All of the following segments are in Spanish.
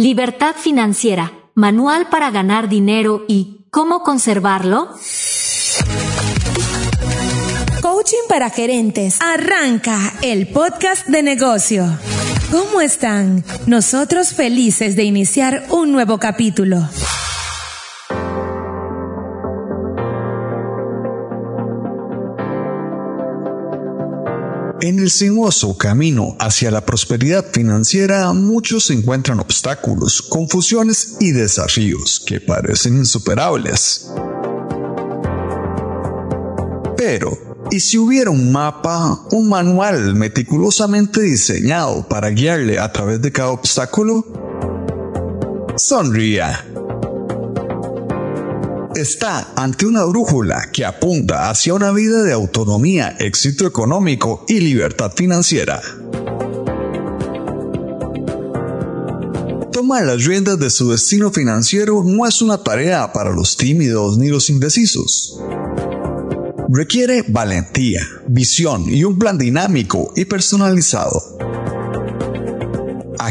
Libertad financiera, manual para ganar dinero y cómo conservarlo. Coaching para gerentes. Arranca el podcast de negocio. ¿Cómo están? Nosotros felices de iniciar un nuevo capítulo. En el sinuoso camino hacia la prosperidad financiera, muchos encuentran obstáculos, confusiones y desafíos que parecen insuperables. Pero, ¿y si hubiera un mapa, un manual meticulosamente diseñado para guiarle a través de cada obstáculo? Sonría está ante una brújula que apunta hacia una vida de autonomía, éxito económico y libertad financiera. Tomar las riendas de su destino financiero no es una tarea para los tímidos ni los indecisos. Requiere valentía, visión y un plan dinámico y personalizado.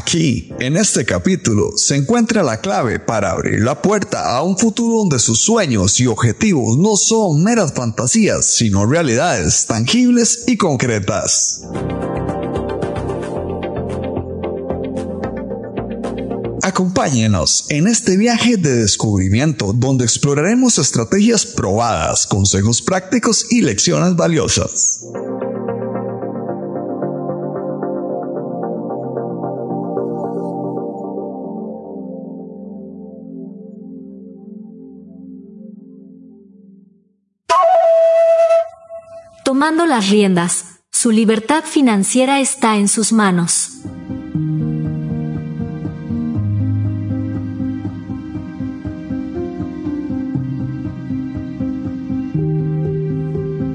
Aquí, en este capítulo, se encuentra la clave para abrir la puerta a un futuro donde sus sueños y objetivos no son meras fantasías, sino realidades tangibles y concretas. Acompáñenos en este viaje de descubrimiento donde exploraremos estrategias probadas, consejos prácticos y lecciones valiosas. Tomando las riendas, su libertad financiera está en sus manos.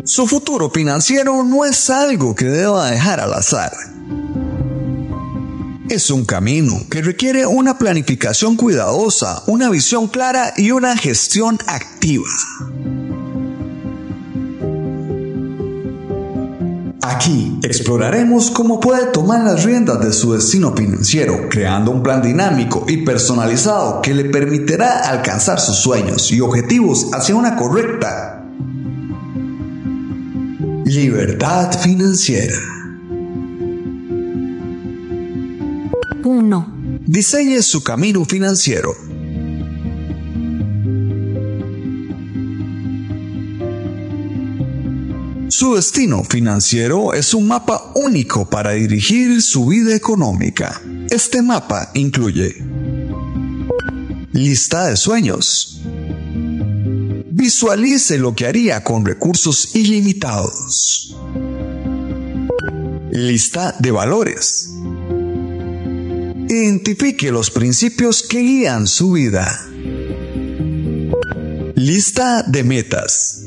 Su futuro financiero no es algo que deba dejar al azar. Es un camino que requiere una planificación cuidadosa, una visión clara y una gestión activa. Aquí exploraremos cómo puede tomar las riendas de su destino financiero, creando un plan dinámico y personalizado que le permitirá alcanzar sus sueños y objetivos hacia una correcta libertad financiera. 1. Diseñe su camino financiero. Su destino financiero es un mapa único para dirigir su vida económica. Este mapa incluye lista de sueños. Visualice lo que haría con recursos ilimitados. Lista de valores. Identifique los principios que guían su vida. Lista de metas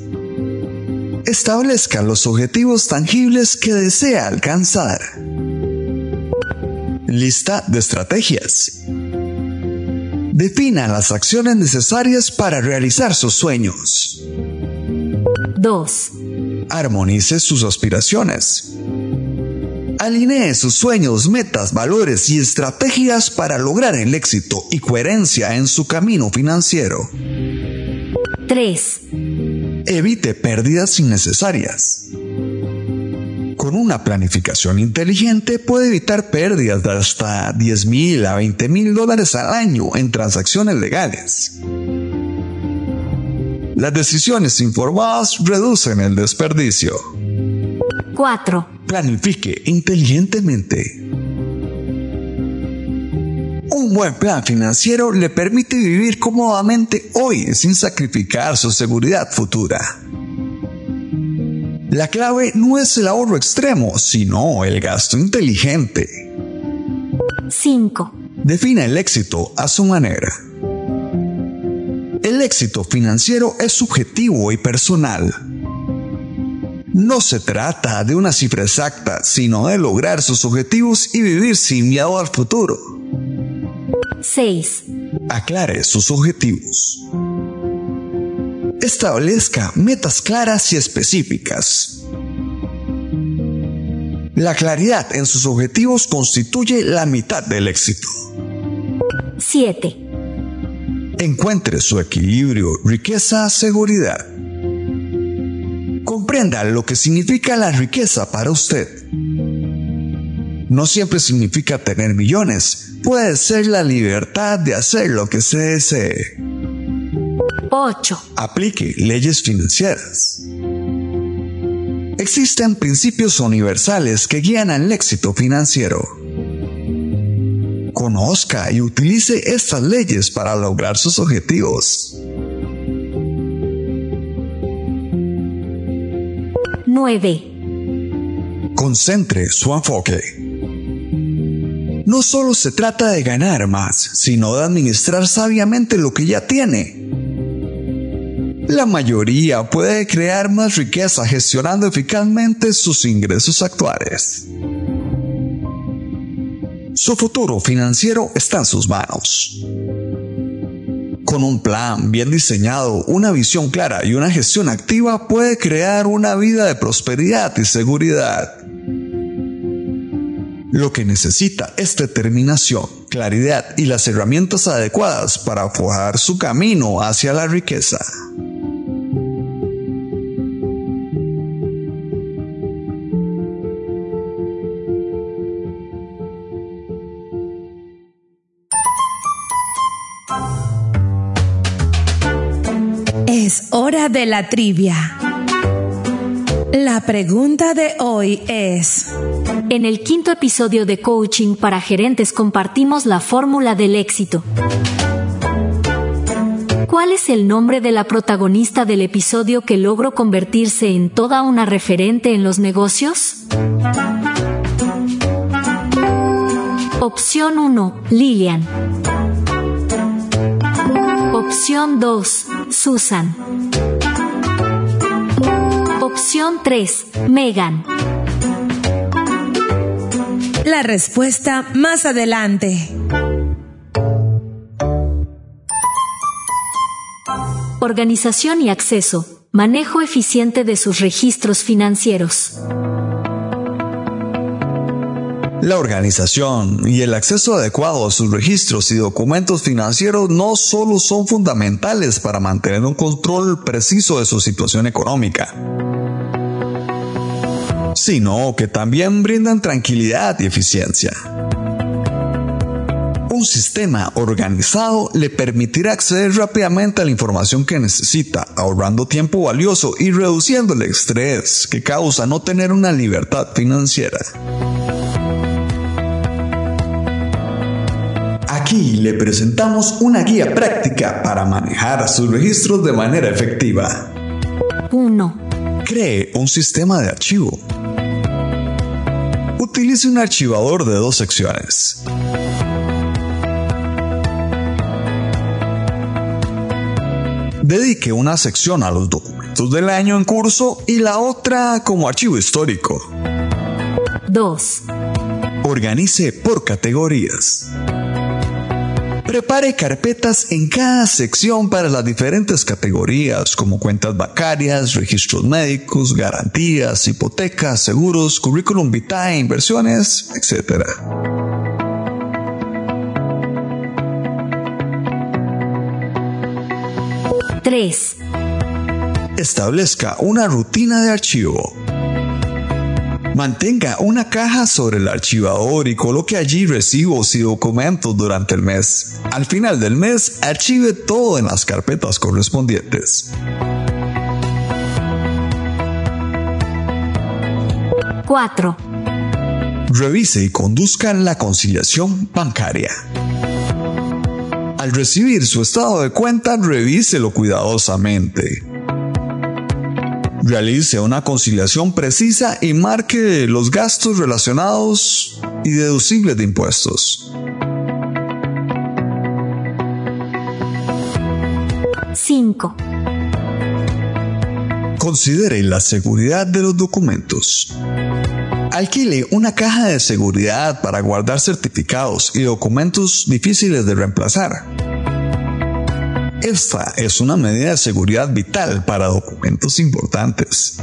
establezca los objetivos tangibles que desea alcanzar. Lista de estrategias. Defina las acciones necesarias para realizar sus sueños. 2. Armonice sus aspiraciones. Alinee sus sueños, metas, valores y estrategias para lograr el éxito y coherencia en su camino financiero. 3 evite pérdidas innecesarias. Con una planificación inteligente puede evitar pérdidas de hasta 10 mil a 20 mil dólares al año en transacciones legales. Las decisiones informadas reducen el desperdicio. 4. Planifique inteligentemente. Un buen plan financiero le permite vivir cómodamente hoy sin sacrificar su seguridad futura. La clave no es el ahorro extremo, sino el gasto inteligente. 5. Defina el éxito a su manera. El éxito financiero es subjetivo y personal. No se trata de una cifra exacta, sino de lograr sus objetivos y vivir sin miedo al futuro. 6. Aclare sus objetivos. Establezca metas claras y específicas. La claridad en sus objetivos constituye la mitad del éxito. 7. Encuentre su equilibrio, riqueza, seguridad. Comprenda lo que significa la riqueza para usted. No siempre significa tener millones, puede ser la libertad de hacer lo que se desee. 8. Aplique leyes financieras. Existen principios universales que guían al éxito financiero. Conozca y utilice estas leyes para lograr sus objetivos. 9. Concentre su enfoque. No solo se trata de ganar más, sino de administrar sabiamente lo que ya tiene. La mayoría puede crear más riqueza gestionando eficazmente sus ingresos actuales. Su futuro financiero está en sus manos. Con un plan bien diseñado, una visión clara y una gestión activa puede crear una vida de prosperidad y seguridad. Lo que necesita es determinación, claridad y las herramientas adecuadas para forjar su camino hacia la riqueza. Es hora de la trivia. La pregunta de hoy es, En el quinto episodio de Coaching para Gerentes compartimos la fórmula del éxito. ¿Cuál es el nombre de la protagonista del episodio que logró convertirse en toda una referente en los negocios? Opción 1. Lilian. Opción 2. Susan. Opción 3. Megan. la respuesta más adelante. Organización y acceso. Manejo eficiente de sus registros financieros. La organización y el acceso adecuado a sus registros y documentos financieros no solo son fundamentales para mantener un control preciso de su situación económica, sino que también brindan tranquilidad y eficiencia. Un sistema organizado le permitirá acceder rápidamente a la información que necesita, ahorrando tiempo valioso y reduciendo el estrés que causa no tener una libertad financiera. Aquí le presentamos una guía práctica para manejar sus registros de manera efectiva. 1. Cree un sistema de archivo. Utilice un archivador de dos secciones. Dedique una sección a los documentos del año en curso y la otra como archivo histórico. 2. Organice por categorías. Prepare carpetas en cada sección para las diferentes categorías como cuentas bancarias, registros médicos, garantías, hipotecas, seguros, currículum vitae, inversiones, etc. 3. Establezca una rutina de archivo. Mantenga una caja sobre el archivador y coloque allí recibos y documentos durante el mes. Al final del mes, archive todo en las carpetas correspondientes. 4. Revise y conduzca la conciliación bancaria. Al recibir su estado de cuenta, revíselo cuidadosamente. Realice una conciliación precisa y marque los gastos relacionados y deducibles de impuestos. 5. Considere la seguridad de los documentos. Alquile una caja de seguridad para guardar certificados y documentos difíciles de reemplazar. Esta es una medida de seguridad vital para documentos importantes.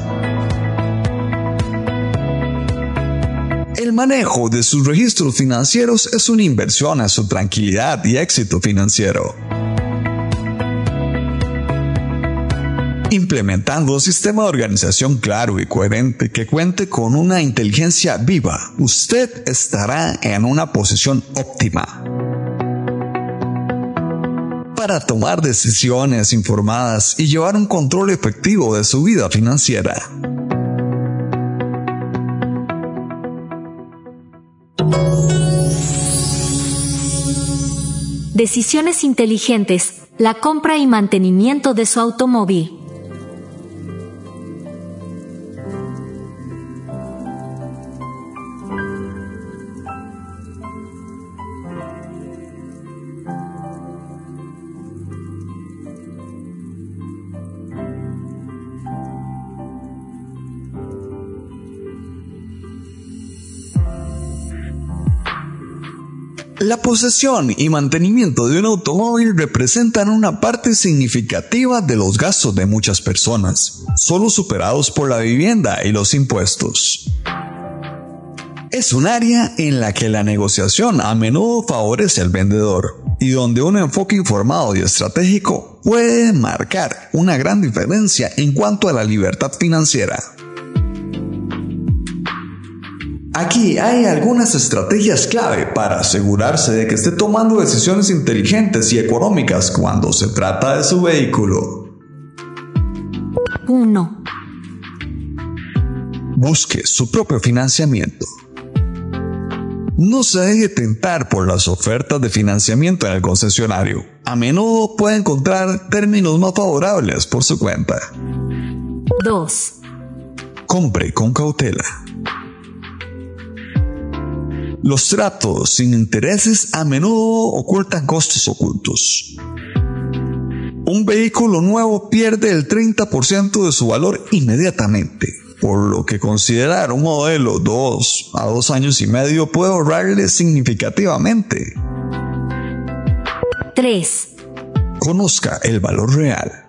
El manejo de sus registros financieros es una inversión a su tranquilidad y éxito financiero. Implementando un sistema de organización claro y coherente que cuente con una inteligencia viva, usted estará en una posición óptima para tomar decisiones informadas y llevar un control efectivo de su vida financiera. Decisiones inteligentes, la compra y mantenimiento de su automóvil. La posesión y mantenimiento de un automóvil representan una parte significativa de los gastos de muchas personas, solo superados por la vivienda y los impuestos. Es un área en la que la negociación a menudo favorece al vendedor y donde un enfoque informado y estratégico puede marcar una gran diferencia en cuanto a la libertad financiera. Aquí hay algunas estrategias clave para asegurarse de que esté tomando decisiones inteligentes y económicas cuando se trata de su vehículo. 1. Busque su propio financiamiento. No se deje tentar por las ofertas de financiamiento en el concesionario. A menudo puede encontrar términos más favorables por su cuenta. 2. Compre con cautela. Los tratos sin intereses a menudo ocultan costos ocultos. Un vehículo nuevo pierde el 30% de su valor inmediatamente, por lo que considerar un modelo 2 a 2 años y medio puede ahorrarle significativamente. 3. Conozca el valor real.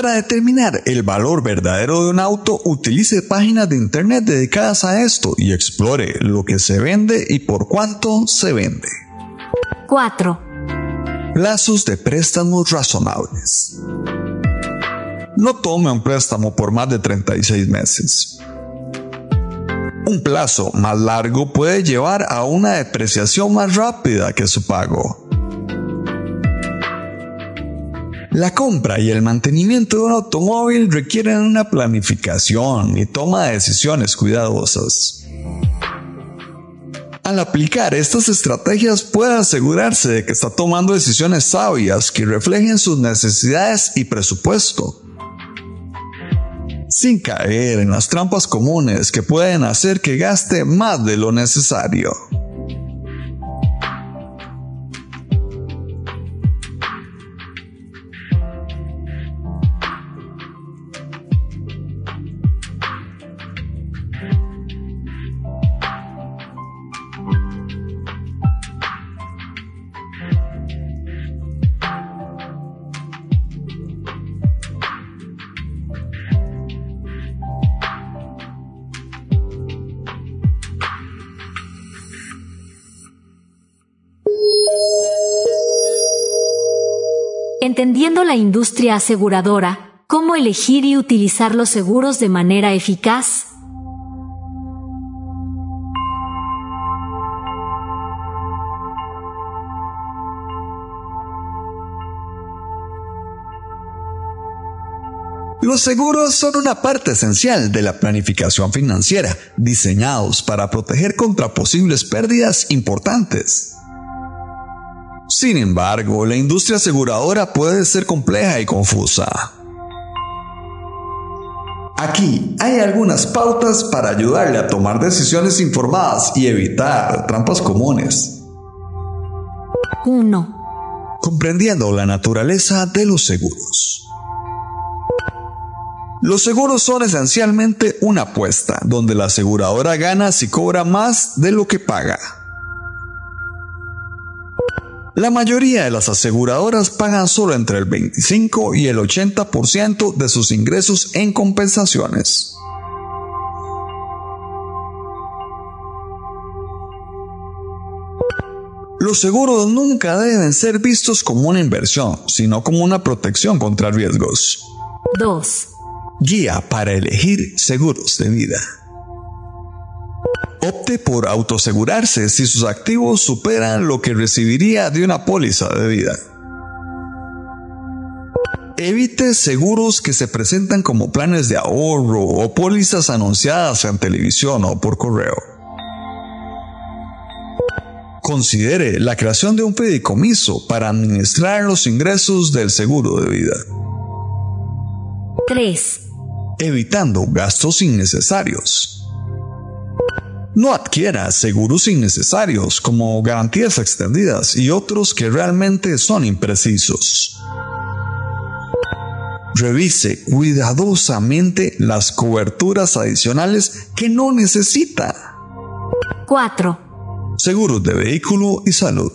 Para determinar el valor verdadero de un auto, utilice páginas de internet dedicadas a esto y explore lo que se vende y por cuánto se vende. 4. Plazos de préstamos razonables. No tome un préstamo por más de 36 meses. Un plazo más largo puede llevar a una depreciación más rápida que su pago. La compra y el mantenimiento de un automóvil requieren una planificación y toma de decisiones cuidadosas. Al aplicar estas estrategias puede asegurarse de que está tomando decisiones sabias que reflejen sus necesidades y presupuesto, sin caer en las trampas comunes que pueden hacer que gaste más de lo necesario. Entendiendo la industria aseguradora, ¿cómo elegir y utilizar los seguros de manera eficaz? Los seguros son una parte esencial de la planificación financiera, diseñados para proteger contra posibles pérdidas importantes. Sin embargo, la industria aseguradora puede ser compleja y confusa. Aquí hay algunas pautas para ayudarle a tomar decisiones informadas y evitar trampas comunes. 1. Comprendiendo la naturaleza de los seguros. Los seguros son esencialmente una apuesta, donde la aseguradora gana si cobra más de lo que paga. La mayoría de las aseguradoras pagan solo entre el 25 y el 80% de sus ingresos en compensaciones. Los seguros nunca deben ser vistos como una inversión, sino como una protección contra riesgos. 2. Guía para elegir seguros de vida. Opte por autosegurarse si sus activos superan lo que recibiría de una póliza de vida. Evite seguros que se presentan como planes de ahorro o pólizas anunciadas en televisión o por correo. Considere la creación de un fideicomiso para administrar los ingresos del seguro de vida. 3. Evitando gastos innecesarios. No adquiera seguros innecesarios como garantías extendidas y otros que realmente son imprecisos. Revise cuidadosamente las coberturas adicionales que no necesita. 4. Seguros de vehículo y salud.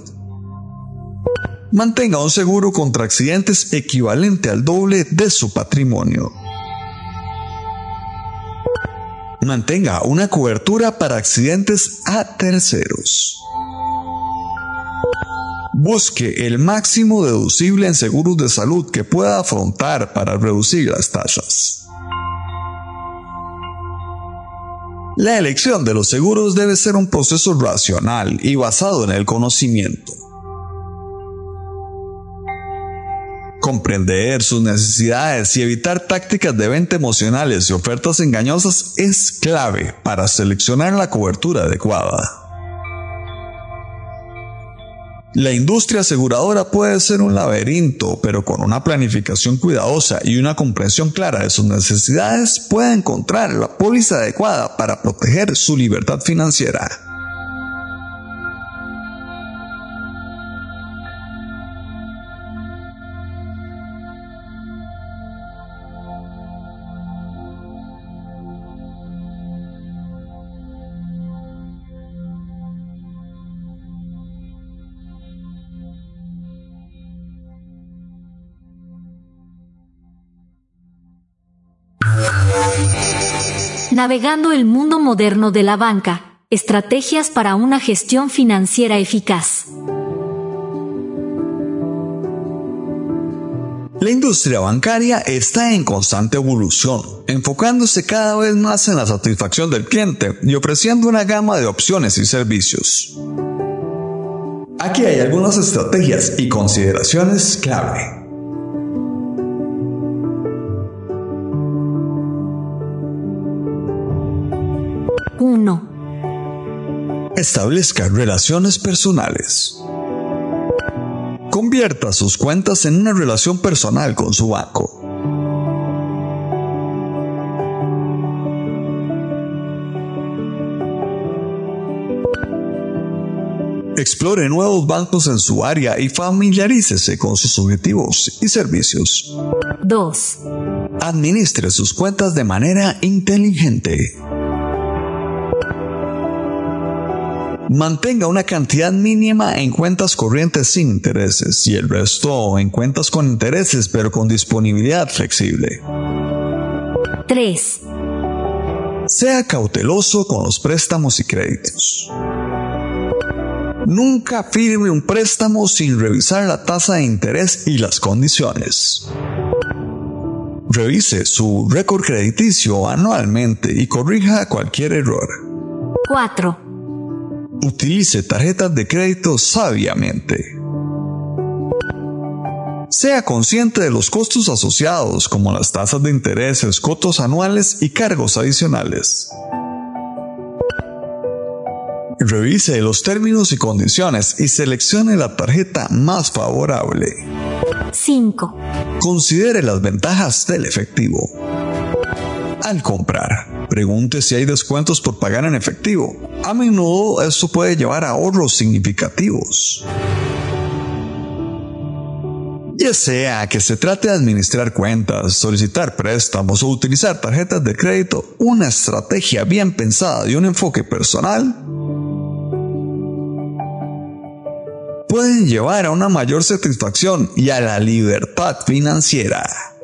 Mantenga un seguro contra accidentes equivalente al doble de su patrimonio. Mantenga una cobertura para accidentes a terceros. Busque el máximo deducible en seguros de salud que pueda afrontar para reducir las tasas. La elección de los seguros debe ser un proceso racional y basado en el conocimiento. Comprender sus necesidades y evitar tácticas de venta emocionales y ofertas engañosas es clave para seleccionar la cobertura adecuada. La industria aseguradora puede ser un laberinto, pero con una planificación cuidadosa y una comprensión clara de sus necesidades puede encontrar la póliza adecuada para proteger su libertad financiera. Navegando el mundo moderno de la banca, estrategias para una gestión financiera eficaz. La industria bancaria está en constante evolución, enfocándose cada vez más en la satisfacción del cliente y ofreciendo una gama de opciones y servicios. Aquí hay algunas estrategias y consideraciones clave. Establezca relaciones personales. Convierta sus cuentas en una relación personal con su banco. Explore nuevos bancos en su área y familiarícese con sus objetivos y servicios. 2. Administre sus cuentas de manera inteligente. Mantenga una cantidad mínima en cuentas corrientes sin intereses y el resto en cuentas con intereses pero con disponibilidad flexible. 3. Sea cauteloso con los préstamos y créditos. Nunca firme un préstamo sin revisar la tasa de interés y las condiciones. Revise su récord crediticio anualmente y corrija cualquier error. 4. Utilice tarjetas de crédito sabiamente. Sea consciente de los costos asociados como las tasas de intereses, cotos anuales y cargos adicionales. Revise los términos y condiciones y seleccione la tarjeta más favorable. 5. Considere las ventajas del efectivo. Al comprar, pregunte si hay descuentos por pagar en efectivo. A menudo esto puede llevar a ahorros significativos. Ya sea que se trate de administrar cuentas, solicitar préstamos o utilizar tarjetas de crédito, una estrategia bien pensada y un enfoque personal pueden llevar a una mayor satisfacción y a la libertad financiera.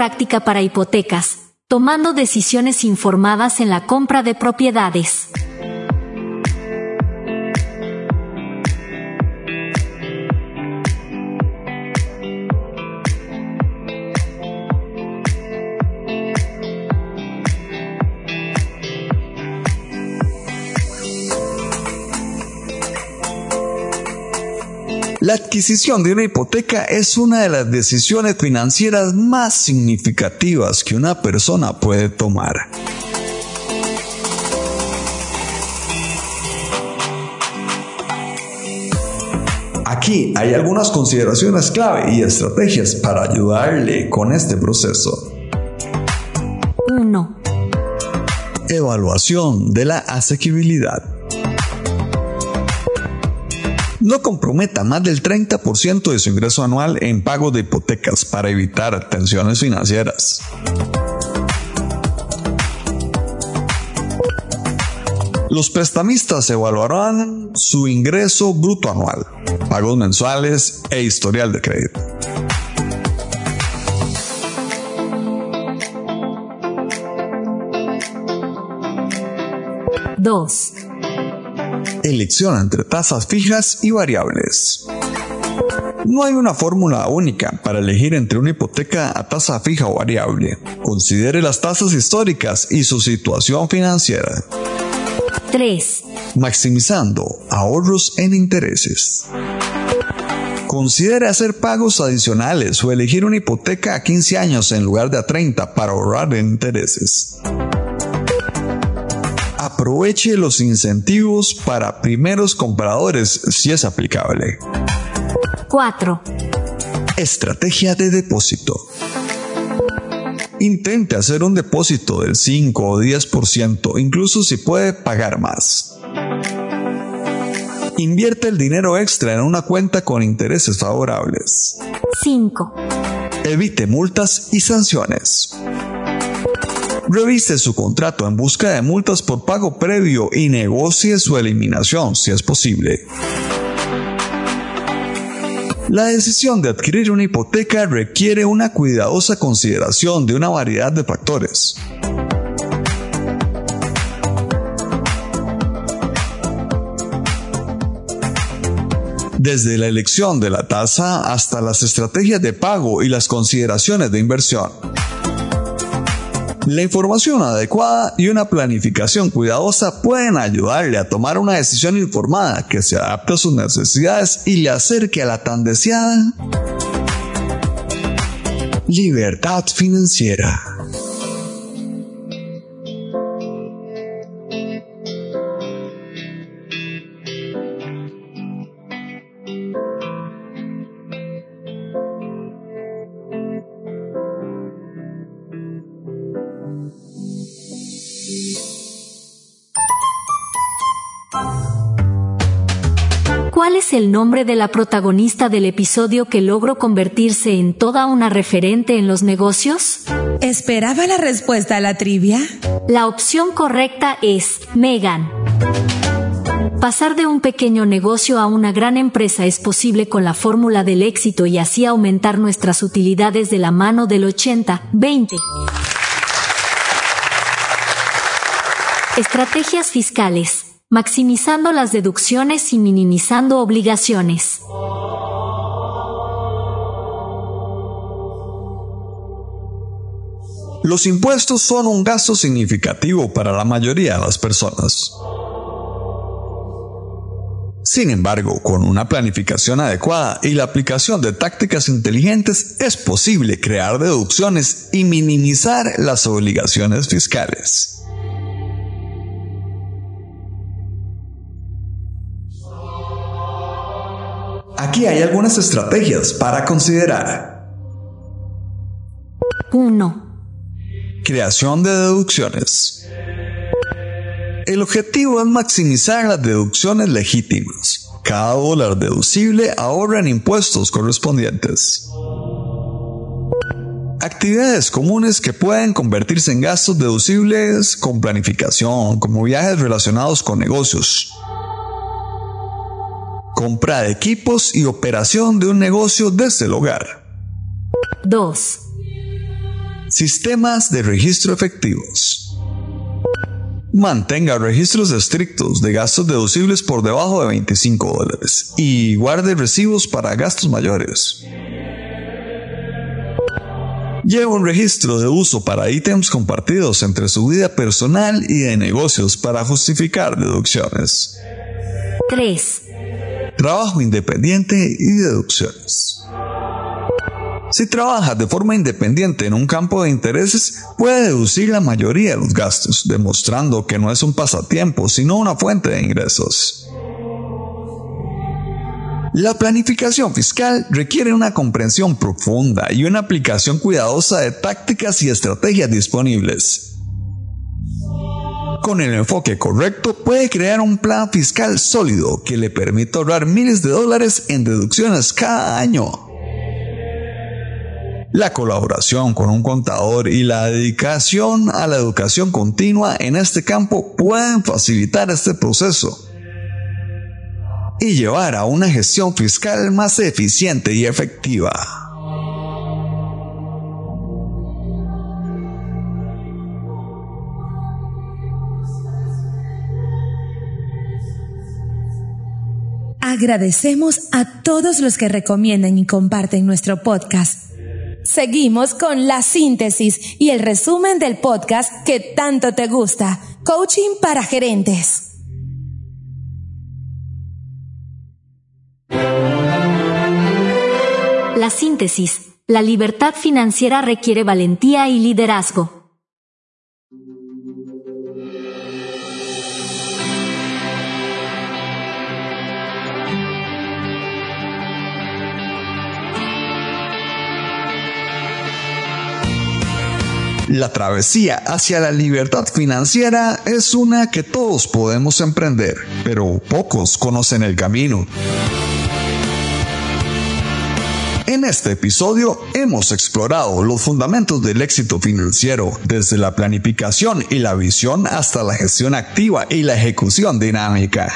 Práctica para hipotecas, tomando decisiones informadas en la compra de propiedades. La adquisición de una hipoteca es una de las decisiones financieras más significativas que una persona puede tomar. Aquí hay algunas consideraciones clave y estrategias para ayudarle con este proceso. 1. Evaluación de la asequibilidad no comprometa más del 30% de su ingreso anual en pago de hipotecas para evitar tensiones financieras. Los prestamistas evaluarán su ingreso bruto anual, pagos mensuales e historial de crédito. Dos elección entre tasas fijas y variables. No hay una fórmula única para elegir entre una hipoteca a tasa fija o variable. Considere las tasas históricas y su situación financiera. 3. Maximizando ahorros en intereses. Considere hacer pagos adicionales o elegir una hipoteca a 15 años en lugar de a 30 para ahorrar en intereses. Aproveche los incentivos para primeros compradores si es aplicable. 4. Estrategia de depósito. Intente hacer un depósito del 5 o 10%, incluso si puede pagar más. Invierte el dinero extra en una cuenta con intereses favorables. 5. Evite multas y sanciones. Revise su contrato en busca de multas por pago previo y negocie su eliminación si es posible. La decisión de adquirir una hipoteca requiere una cuidadosa consideración de una variedad de factores. Desde la elección de la tasa hasta las estrategias de pago y las consideraciones de inversión. La información adecuada y una planificación cuidadosa pueden ayudarle a tomar una decisión informada que se adapte a sus necesidades y le acerque a la tan deseada libertad financiera. Es el nombre de la protagonista del episodio que logró convertirse en toda una referente en los negocios? ¿Esperaba la respuesta a la trivia? La opción correcta es Megan. Pasar de un pequeño negocio a una gran empresa es posible con la fórmula del éxito y así aumentar nuestras utilidades de la mano del 80-20. Estrategias fiscales maximizando las deducciones y minimizando obligaciones. Los impuestos son un gasto significativo para la mayoría de las personas. Sin embargo, con una planificación adecuada y la aplicación de tácticas inteligentes es posible crear deducciones y minimizar las obligaciones fiscales. Aquí hay algunas estrategias para considerar. 1. Creación de deducciones. El objetivo es maximizar las deducciones legítimas. Cada dólar deducible ahorra en impuestos correspondientes. Actividades comunes que pueden convertirse en gastos deducibles con planificación, como viajes relacionados con negocios, compra de equipos y operación de un negocio desde el hogar. 2. Sistemas de registro efectivos. Mantenga registros estrictos de gastos deducibles por debajo de 25 dólares y guarde recibos para gastos mayores. Lleva un registro de uso para ítems compartidos entre su vida personal y de negocios para justificar deducciones. 3. Trabajo independiente y deducciones. Si trabajas de forma independiente en un campo de intereses, puede deducir la mayoría de los gastos, demostrando que no es un pasatiempo, sino una fuente de ingresos. La planificación fiscal requiere una comprensión profunda y una aplicación cuidadosa de tácticas y estrategias disponibles. Con el enfoque correcto puede crear un plan fiscal sólido que le permita ahorrar miles de dólares en deducciones cada año. La colaboración con un contador y la dedicación a la educación continua en este campo pueden facilitar este proceso y llevar a una gestión fiscal más eficiente y efectiva. Agradecemos a todos los que recomiendan y comparten nuestro podcast. Seguimos con la síntesis y el resumen del podcast que tanto te gusta, Coaching para Gerentes. La síntesis. La libertad financiera requiere valentía y liderazgo. La travesía hacia la libertad financiera es una que todos podemos emprender, pero pocos conocen el camino. En este episodio hemos explorado los fundamentos del éxito financiero, desde la planificación y la visión hasta la gestión activa y la ejecución dinámica.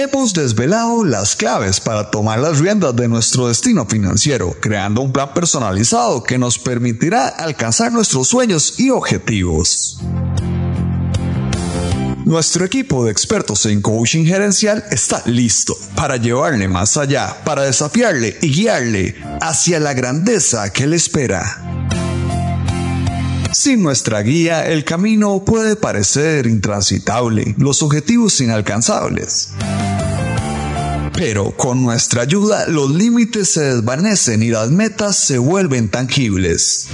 Hemos desvelado las claves para tomar las riendas de nuestro destino financiero, creando un plan personalizado que nos permitirá alcanzar nuestros sueños y objetivos. Nuestro equipo de expertos en coaching gerencial está listo para llevarle más allá, para desafiarle y guiarle hacia la grandeza que le espera. Sin nuestra guía, el camino puede parecer intransitable, los objetivos inalcanzables. Pero con nuestra ayuda, los límites se desvanecen y las metas se vuelven tangibles.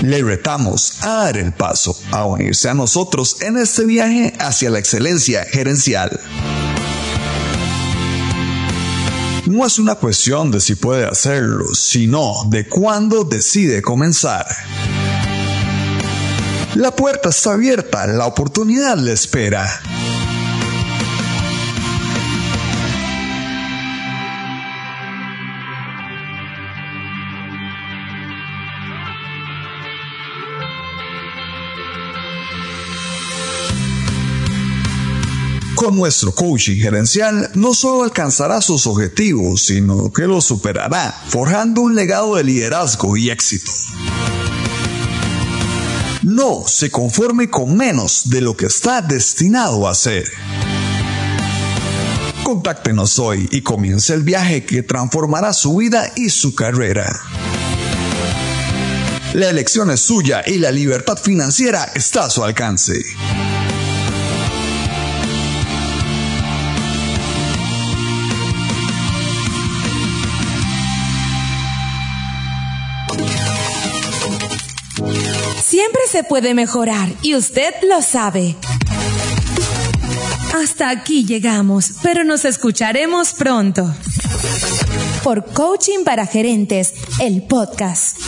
Le retamos a dar el paso, a unirse a nosotros en este viaje hacia la excelencia gerencial. No es una cuestión de si puede hacerlo, sino de cuándo decide comenzar. La puerta está abierta, la oportunidad le espera. Nuestro coaching gerencial no solo alcanzará sus objetivos, sino que los superará, forjando un legado de liderazgo y éxito. No se conforme con menos de lo que está destinado a ser. Contáctenos hoy y comience el viaje que transformará su vida y su carrera. La elección es suya y la libertad financiera está a su alcance. Siempre se puede mejorar y usted lo sabe. Hasta aquí llegamos, pero nos escucharemos pronto. Por Coaching para Gerentes, el podcast.